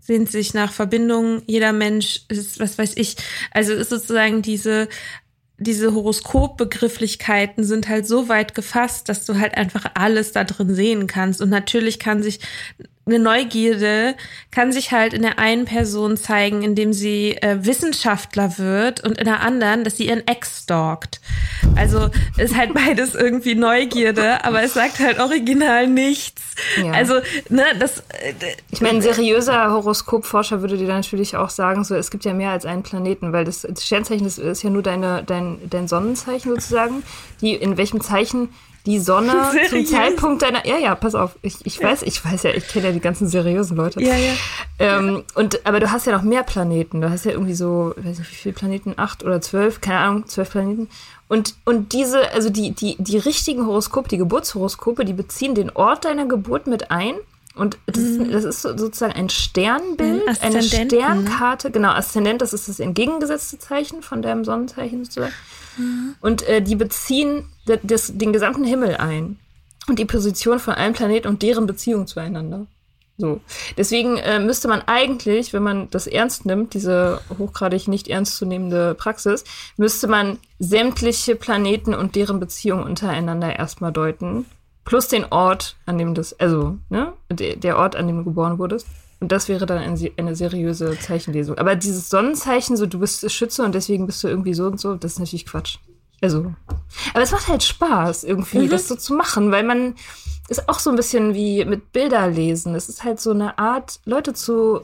sehnt sich nach Verbindungen. Jeder Mensch ist, was weiß ich, also ist sozusagen diese diese Horoskopbegrifflichkeiten sind halt so weit gefasst, dass du halt einfach alles da drin sehen kannst. Und natürlich kann sich eine Neugierde kann sich halt in der einen Person zeigen, indem sie äh, Wissenschaftler wird und in der anderen, dass sie ihren Ex stalkt. Also ist halt <laughs> beides irgendwie Neugierde, aber es sagt halt original nichts. Ja. Also, ne, das. Äh, ich meine, ein seriöser Horoskopforscher würde dir natürlich auch sagen, so es gibt ja mehr als einen Planeten, weil das, das Sternzeichen das ist ja nur deine, dein, dein Sonnenzeichen sozusagen, die in welchem Zeichen die Sonne <laughs> Seriös? zum Zeitpunkt deiner. Ja, ja, pass auf. Ich, ich weiß, ich weiß ja, ich kenne ja die ganzen seriösen Leute. Ja, ja. Ähm, und, aber du hast ja noch mehr Planeten. Du hast ja irgendwie so, ich weiß nicht, wie viele Planeten? Acht oder zwölf? Keine Ahnung, zwölf Planeten. Und, und diese, also die, die, die richtigen Horoskope, die Geburtshoroskope, die beziehen den Ort deiner Geburt mit ein. Und das, mhm. ist, das ist sozusagen ein Sternbild, mhm, eine Sternkarte. Genau, Aszendent, das ist das entgegengesetzte Zeichen von deinem Sonnenzeichen sozusagen. Mhm. Und äh, die beziehen das, den gesamten Himmel ein und die Position von allen Planeten und deren Beziehung zueinander. So. Deswegen äh, müsste man eigentlich, wenn man das ernst nimmt, diese hochgradig nicht ernstzunehmende Praxis, müsste man sämtliche Planeten und deren Beziehung untereinander erstmal deuten. Plus den Ort, an dem das, also, ne, der Ort, an dem du geboren wurdest. Und das wäre dann ein, eine seriöse Zeichenlesung. Aber dieses Sonnenzeichen, so du bist Schütze und deswegen bist du irgendwie so und so, das ist natürlich Quatsch. Also. Aber es macht halt Spaß, irgendwie, mhm. das so zu machen, weil man ist auch so ein bisschen wie mit Bilder lesen. Es ist halt so eine Art, Leute zu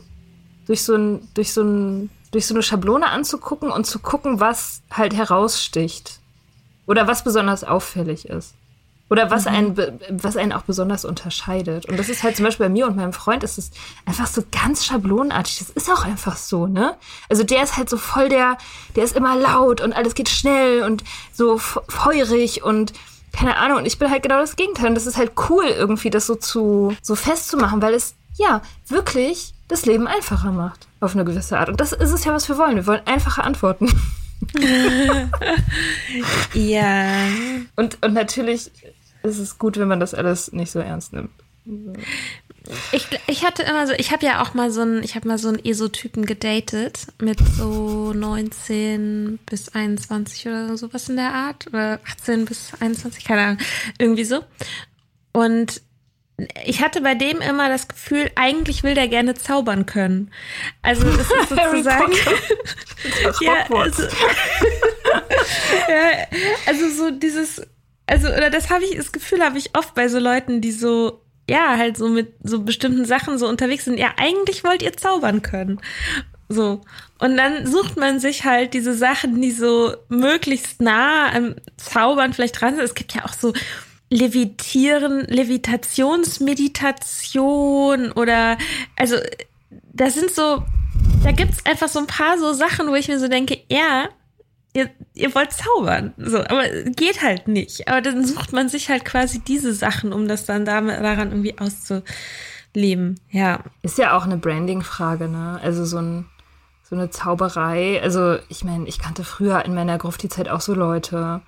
durch so ein, durch so ein, durch so eine Schablone anzugucken und zu gucken, was halt heraussticht. Oder was besonders auffällig ist. Oder was, mhm. einen, was einen auch besonders unterscheidet. Und das ist halt zum Beispiel bei mir und meinem Freund ist es einfach so ganz schablonenartig. Das ist auch einfach so, ne? Also der ist halt so voll der, der ist immer laut und alles geht schnell und so feurig und keine Ahnung. Und ich bin halt genau das Gegenteil. Und das ist halt cool, irgendwie das so zu, so festzumachen, weil es, ja, wirklich das Leben einfacher macht. Auf eine gewisse Art. Und das ist es ja, was wir wollen. Wir wollen einfache Antworten. <laughs> ja. Und, und natürlich ist es gut, wenn man das alles nicht so ernst nimmt. Ich, ich hatte immer so, ich habe ja auch mal so einen, ich habe mal so einen Esotypen gedatet mit so 19 bis 21 oder sowas in der Art oder 18 bis 21, keine Ahnung, irgendwie so. Und ich hatte bei dem immer das Gefühl, eigentlich will der gerne zaubern können. Also <laughs> <laughs> das ist sozusagen ja, also, <laughs> ja, also so dieses also, oder das habe ich, das Gefühl habe ich oft bei so Leuten, die so, ja, halt so mit so bestimmten Sachen so unterwegs sind. Ja, eigentlich wollt ihr zaubern können. So. Und dann sucht man sich halt diese Sachen, die so möglichst nah am Zaubern vielleicht dran sind. Es gibt ja auch so Levitieren, Levitationsmeditation oder, also, das sind so, da gibt's einfach so ein paar so Sachen, wo ich mir so denke, ja, ihr, wollt zaubern. So, aber geht halt nicht. Aber dann sucht man sich halt quasi diese Sachen, um das dann damit, daran irgendwie auszuleben. Ja. Ist ja auch eine Branding-Frage, ne? Also so ein, so eine Zauberei. Also ich meine, ich kannte früher in meiner Grufti-Zeit auch so Leute,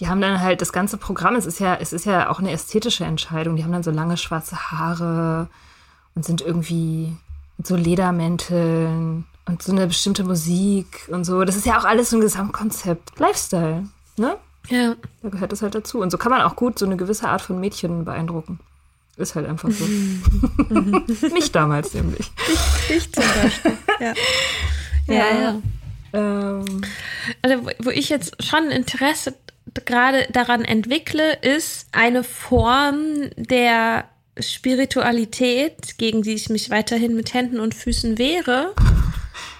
die haben dann halt das ganze Programm, es ist ja, es ist ja auch eine ästhetische Entscheidung. Die haben dann so lange schwarze Haare und sind irgendwie mit so Ledermänteln und so eine bestimmte Musik und so. Das ist ja auch alles so ein Gesamtkonzept. Lifestyle, ne? Ja. Da gehört das halt dazu. Und so kann man auch gut so eine gewisse Art von Mädchen beeindrucken. Ist halt einfach so. <laughs> Mich damals nämlich. Ich, ich zum Beispiel. Ja. Ja, ja. ja. Ähm. Also, wo ich jetzt schon Interesse gerade daran entwickle, ist eine Form der Spiritualität, gegen die ich mich weiterhin mit Händen und Füßen wehre,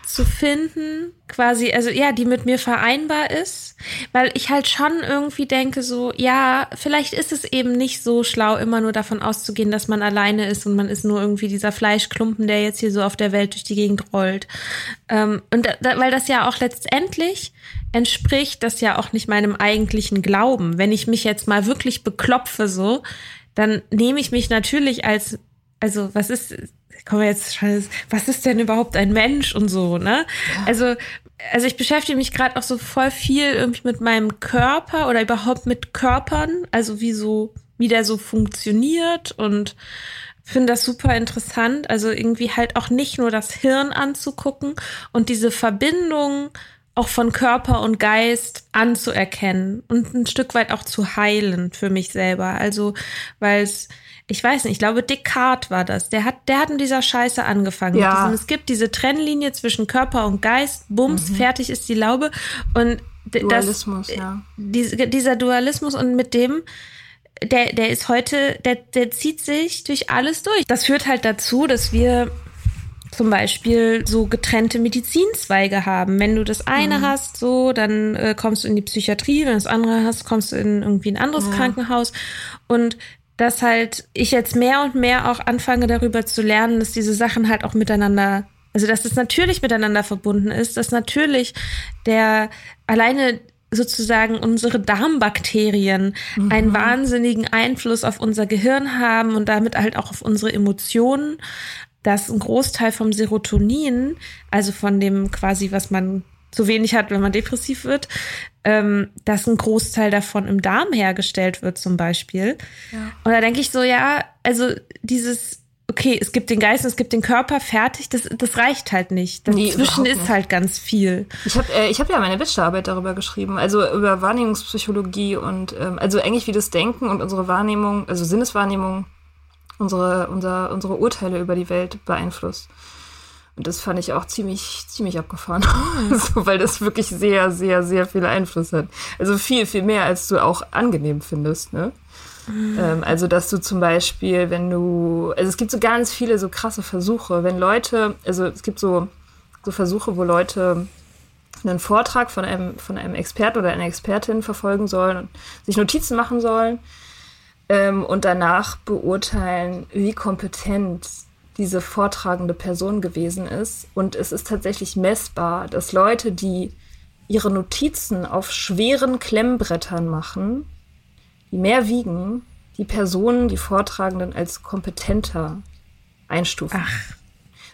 zu finden, quasi, also ja, die mit mir vereinbar ist, weil ich halt schon irgendwie denke, so, ja, vielleicht ist es eben nicht so schlau, immer nur davon auszugehen, dass man alleine ist und man ist nur irgendwie dieser Fleischklumpen, der jetzt hier so auf der Welt durch die Gegend rollt. Ähm, und da, weil das ja auch letztendlich entspricht das ja auch nicht meinem eigentlichen Glauben. Wenn ich mich jetzt mal wirklich beklopfe, so, dann nehme ich mich natürlich als, also was ist, kommen wir jetzt schon, was ist denn überhaupt ein Mensch und so, ne? Ja. Also, also ich beschäftige mich gerade auch so voll viel irgendwie mit meinem Körper oder überhaupt mit Körpern, also wie so, wie der so funktioniert und finde das super interessant. Also irgendwie halt auch nicht nur das Hirn anzugucken und diese Verbindung auch von Körper und Geist anzuerkennen und ein Stück weit auch zu heilen für mich selber. Also, weil es, ich weiß nicht, ich glaube, Descartes war das. Der hat, der hat mit dieser Scheiße angefangen. Ja. Diesem, es gibt diese Trennlinie zwischen Körper und Geist. Bums, mhm. fertig ist die Laube. Und Dualismus, das, ja. dieser Dualismus und mit dem, der, der ist heute, der, der zieht sich durch alles durch. Das führt halt dazu, dass wir zum Beispiel so getrennte Medizinzweige haben. Wenn du das eine mhm. hast, so, dann äh, kommst du in die Psychiatrie, wenn du das andere hast, kommst du in irgendwie ein anderes ja. Krankenhaus. Und dass halt ich jetzt mehr und mehr auch anfange darüber zu lernen, dass diese Sachen halt auch miteinander, also dass es natürlich miteinander verbunden ist, dass natürlich der alleine sozusagen unsere Darmbakterien mhm. einen wahnsinnigen Einfluss auf unser Gehirn haben und damit halt auch auf unsere Emotionen dass ein Großteil vom Serotonin, also von dem quasi, was man zu wenig hat, wenn man depressiv wird, ähm, dass ein Großteil davon im Darm hergestellt wird, zum Beispiel. Ja. Und da denke ich so, ja, also dieses, okay, es gibt den Geist, es gibt den Körper, fertig, das, das reicht halt nicht. Dazwischen nee, ist halt ganz viel. Ich habe äh, ich hab ja meine Bachelorarbeit darüber geschrieben, also über Wahrnehmungspsychologie und ähm, also eigentlich wie das Denken und unsere Wahrnehmung, also Sinneswahrnehmung unsere, unser, unsere Urteile über die Welt beeinflusst. Und das fand ich auch ziemlich, ziemlich abgefahren. <laughs> so, weil das wirklich sehr, sehr, sehr viel Einfluss hat. Also viel, viel mehr, als du auch angenehm findest, ne? Mhm. Ähm, also, dass du zum Beispiel, wenn du, also es gibt so ganz viele so krasse Versuche, wenn Leute, also es gibt so, so Versuche, wo Leute einen Vortrag von einem, von einem Experten oder einer Expertin verfolgen sollen und sich Notizen machen sollen ähm, und danach beurteilen, wie kompetent diese vortragende Person gewesen ist. Und es ist tatsächlich messbar, dass Leute, die ihre Notizen auf schweren Klemmbrettern machen, die mehr wiegen, die Personen, die Vortragenden als kompetenter einstufen. Ach.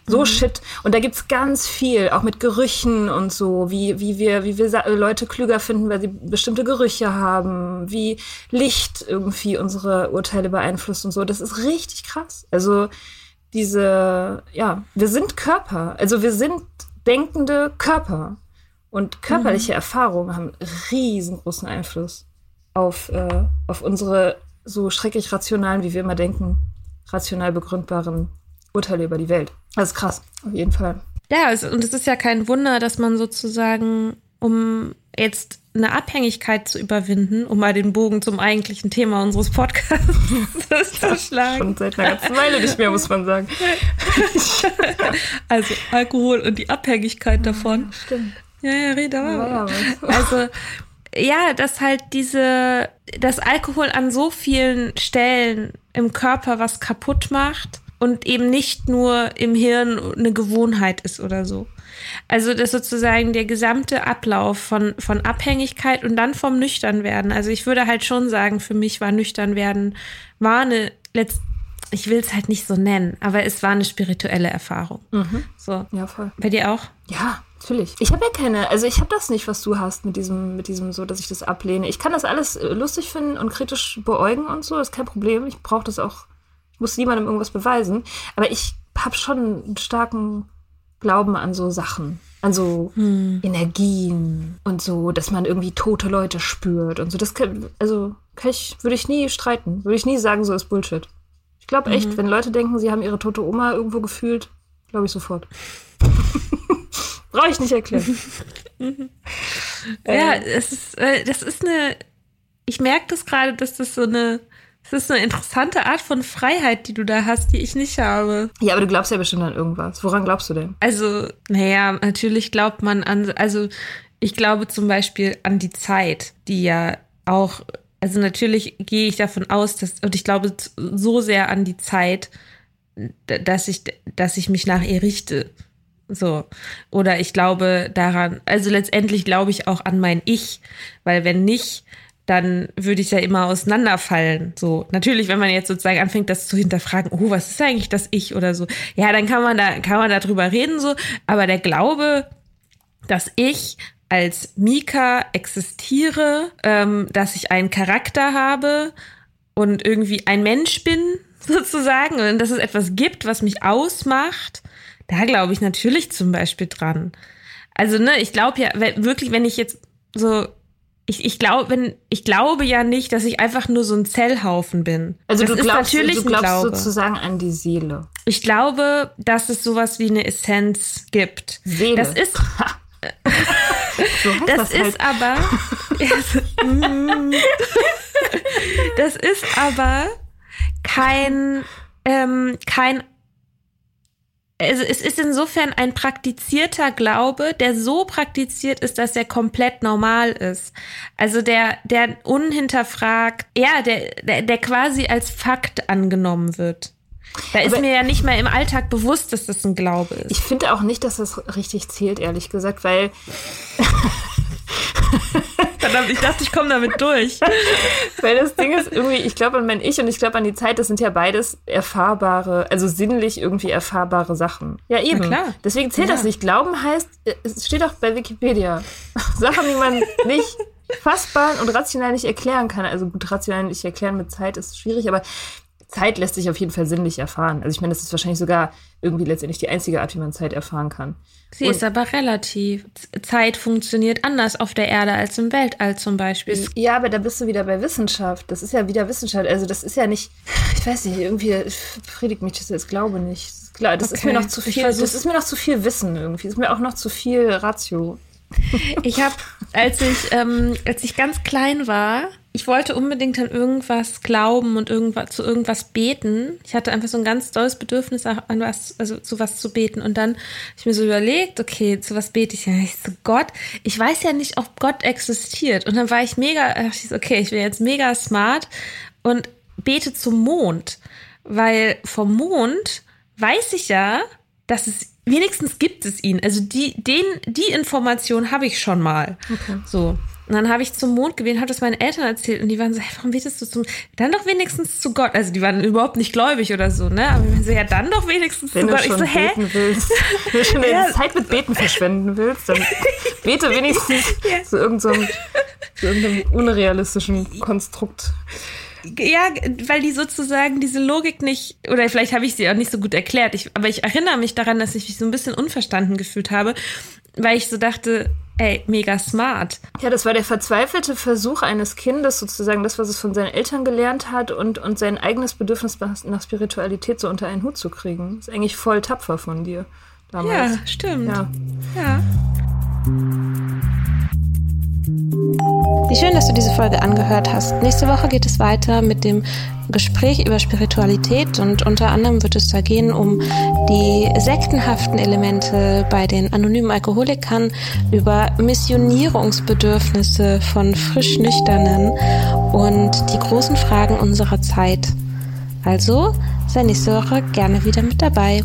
So mhm. Shit. Und da gibt's ganz viel, auch mit Gerüchen und so, wie, wie wir, wie wir Leute klüger finden, weil sie bestimmte Gerüche haben, wie Licht irgendwie unsere Urteile beeinflusst und so. Das ist richtig krass. Also diese, ja, wir sind Körper. Also wir sind denkende Körper. Und körperliche mhm. Erfahrungen haben riesengroßen Einfluss auf, äh, auf unsere so schrecklich rationalen, wie wir immer denken, rational begründbaren Urteile über die Welt. Das ist krass, auf jeden Fall. Ja, und es ist ja kein Wunder, dass man sozusagen, um jetzt eine Abhängigkeit zu überwinden, um mal den Bogen zum eigentlichen Thema unseres Podcasts <laughs> zu schlagen. Schon seit einer ganzen Weile nicht mehr, muss man sagen. <laughs> also Alkohol und die Abhängigkeit davon. Ja, stimmt. Ja, ja, red aber. Ja, also ja, dass halt diese, dass Alkohol an so vielen Stellen im Körper was kaputt macht und eben nicht nur im Hirn eine Gewohnheit ist oder so. Also das sozusagen der gesamte Ablauf von, von Abhängigkeit und dann vom Nüchternwerden. Also ich würde halt schon sagen, für mich war Nüchternwerden, war eine, letzt, ich will es halt nicht so nennen, aber es war eine spirituelle Erfahrung. Mhm. So. Ja, voll. Bei dir auch? Ja, Natürlich. Ich habe ja keine, also ich habe das nicht, was du hast mit diesem, mit diesem so, dass ich das ablehne. Ich kann das alles äh, lustig finden und kritisch beäugen und so, das ist kein Problem. Ich brauche das auch, ich muss niemandem irgendwas beweisen. Aber ich habe schon einen starken Glauben an so Sachen, an so hm. Energien und so, dass man irgendwie tote Leute spürt und so. Das kann, also kann ich, würde ich nie streiten, würde ich nie sagen, so ist Bullshit. Ich glaube echt, mhm. wenn Leute denken, sie haben ihre tote Oma irgendwo gefühlt, glaube ich sofort. <laughs> Brauche ich nicht erklären. ja, es ist, äh, das ist eine, ich merke das gerade, dass das so eine, das ist eine interessante Art von Freiheit, die du da hast, die ich nicht habe. Ja, aber du glaubst ja bestimmt an irgendwas. Woran glaubst du denn? Also, naja, natürlich glaubt man an, also ich glaube zum Beispiel an die Zeit, die ja auch, also natürlich gehe ich davon aus, dass, und ich glaube so sehr an die Zeit, dass ich, dass ich mich nach ihr richte. So. Oder ich glaube daran, also letztendlich glaube ich auch an mein Ich, weil wenn nicht, dann würde ich ja immer auseinanderfallen. So, natürlich, wenn man jetzt sozusagen anfängt, das zu hinterfragen, oh, was ist eigentlich das Ich oder so, ja, dann kann man da, kann man darüber reden, so, aber der Glaube, dass ich als Mika existiere, ähm, dass ich einen Charakter habe und irgendwie ein Mensch bin, <laughs> sozusagen, und dass es etwas gibt, was mich ausmacht, da glaube ich natürlich zum Beispiel dran. Also, ne, ich glaube ja wirklich, wenn ich jetzt so, ich, ich glaube, wenn, ich glaube ja nicht, dass ich einfach nur so ein Zellhaufen bin. Also das du glaubst, du glaubst sozusagen an die Seele. Ich glaube, dass es sowas wie eine Essenz gibt. Seele. Das ist. <laughs> so das, das ist halt. aber. <laughs> das ist aber kein, ähm, kein also es ist insofern ein praktizierter Glaube, der so praktiziert ist, dass er komplett normal ist. Also der, der unhinterfragt, ja, der, der, der quasi als Fakt angenommen wird. Da ist Aber mir ja nicht mehr im Alltag bewusst, dass das ein Glaube ist. Ich finde auch nicht, dass das richtig zählt, ehrlich gesagt, weil <laughs> Verdammt, ich dachte, ich komme damit durch. <laughs> Weil das Ding ist irgendwie, ich glaube an mein Ich und ich glaube an die Zeit, das sind ja beides erfahrbare, also sinnlich irgendwie erfahrbare Sachen. Ja, eben. klar. Deswegen zählt ja. das nicht. Glauben heißt, es steht auch bei Wikipedia. Sachen, die man <laughs> nicht fassbar und rational nicht erklären kann. Also gut, rational nicht erklären mit Zeit ist schwierig, aber Zeit lässt sich auf jeden Fall sinnlich erfahren. Also ich meine, das ist wahrscheinlich sogar irgendwie letztendlich die einzige Art, wie man Zeit erfahren kann. Sie und ist aber relativ. Zeit funktioniert anders auf der Erde als im Weltall zum Beispiel. Ja, aber da bist du wieder bei Wissenschaft. Das ist ja wieder Wissenschaft. Also das ist ja nicht, ich weiß nicht, irgendwie predigt mich das jetzt Glaube nicht. Klar, das okay. ist mir noch zu viel. Das ist mir noch zu viel Wissen irgendwie. Das ist mir auch noch zu viel Ratio. Ich habe, als ich, ähm, als ich ganz klein war, ich wollte unbedingt an irgendwas glauben und irgendwas zu irgendwas beten. Ich hatte einfach so ein ganz dolles Bedürfnis an was, also zu was zu beten. Und dann habe ich mir so überlegt, okay, zu was bete ich ja? Ich so, Gott, ich weiß ja nicht, ob Gott existiert. Und dann war ich mega, dachte ich so, okay, ich bin jetzt mega smart und bete zum Mond. Weil vom Mond weiß ich ja, dass es wenigstens gibt es ihn. Also die, den, die Information habe ich schon mal. Okay. So. Und dann habe ich zum Mond gewählt, habe das meinen Eltern erzählt und die waren so, hey, warum betest du zum, dann doch wenigstens zu Gott. Also die waren überhaupt nicht gläubig oder so, ne? Aber wir so, ja, dann doch wenigstens Wenn zu Gott. Ich so, hä? Willst, wenn du schon <laughs> ja. Zeit mit Beten verschwenden willst, dann bete wenigstens <laughs> ja. zu irgendeinem, zu irgendeinem unrealistischen Konstrukt. Ja, weil die sozusagen diese Logik nicht, oder vielleicht habe ich sie auch nicht so gut erklärt, ich, aber ich erinnere mich daran, dass ich mich so ein bisschen unverstanden gefühlt habe, weil ich so dachte, ey, mega smart. Ja, das war der verzweifelte Versuch eines Kindes, sozusagen das, was es von seinen Eltern gelernt hat und, und sein eigenes Bedürfnis nach Spiritualität so unter einen Hut zu kriegen. Das ist eigentlich voll tapfer von dir damals. Ja, stimmt. Ja. ja. Wie schön, dass du diese Folge angehört hast. Nächste Woche geht es weiter mit dem Gespräch über Spiritualität und unter anderem wird es da gehen um die sektenhaften Elemente bei den anonymen Alkoholikern, über Missionierungsbedürfnisse von frisch Nüchternen und die großen Fragen unserer Zeit. Also sei nächste Woche gerne wieder mit dabei.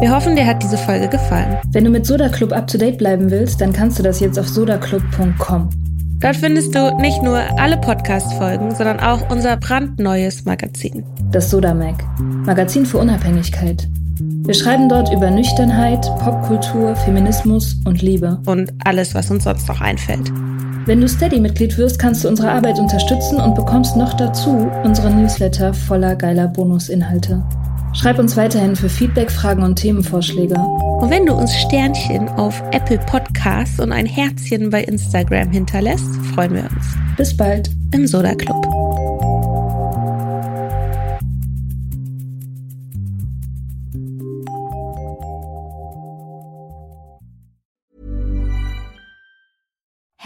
Wir hoffen, dir hat diese Folge gefallen. Wenn du mit Soda Club up to date bleiben willst, dann kannst du das jetzt auf sodaclub.com. Dort findest du nicht nur alle Podcast-Folgen, sondern auch unser brandneues Magazin. Das Soda Mag. Magazin für Unabhängigkeit. Wir schreiben dort über Nüchternheit, Popkultur, Feminismus und Liebe. Und alles, was uns sonst noch einfällt. Wenn du Steady-Mitglied wirst, kannst du unsere Arbeit unterstützen und bekommst noch dazu unsere Newsletter voller geiler Bonusinhalte. Schreib uns weiterhin für Feedback, Fragen und Themenvorschläge. Und wenn du uns Sternchen auf Apple Podcasts und ein Herzchen bei Instagram hinterlässt, freuen wir uns. Bis bald im Soda Club.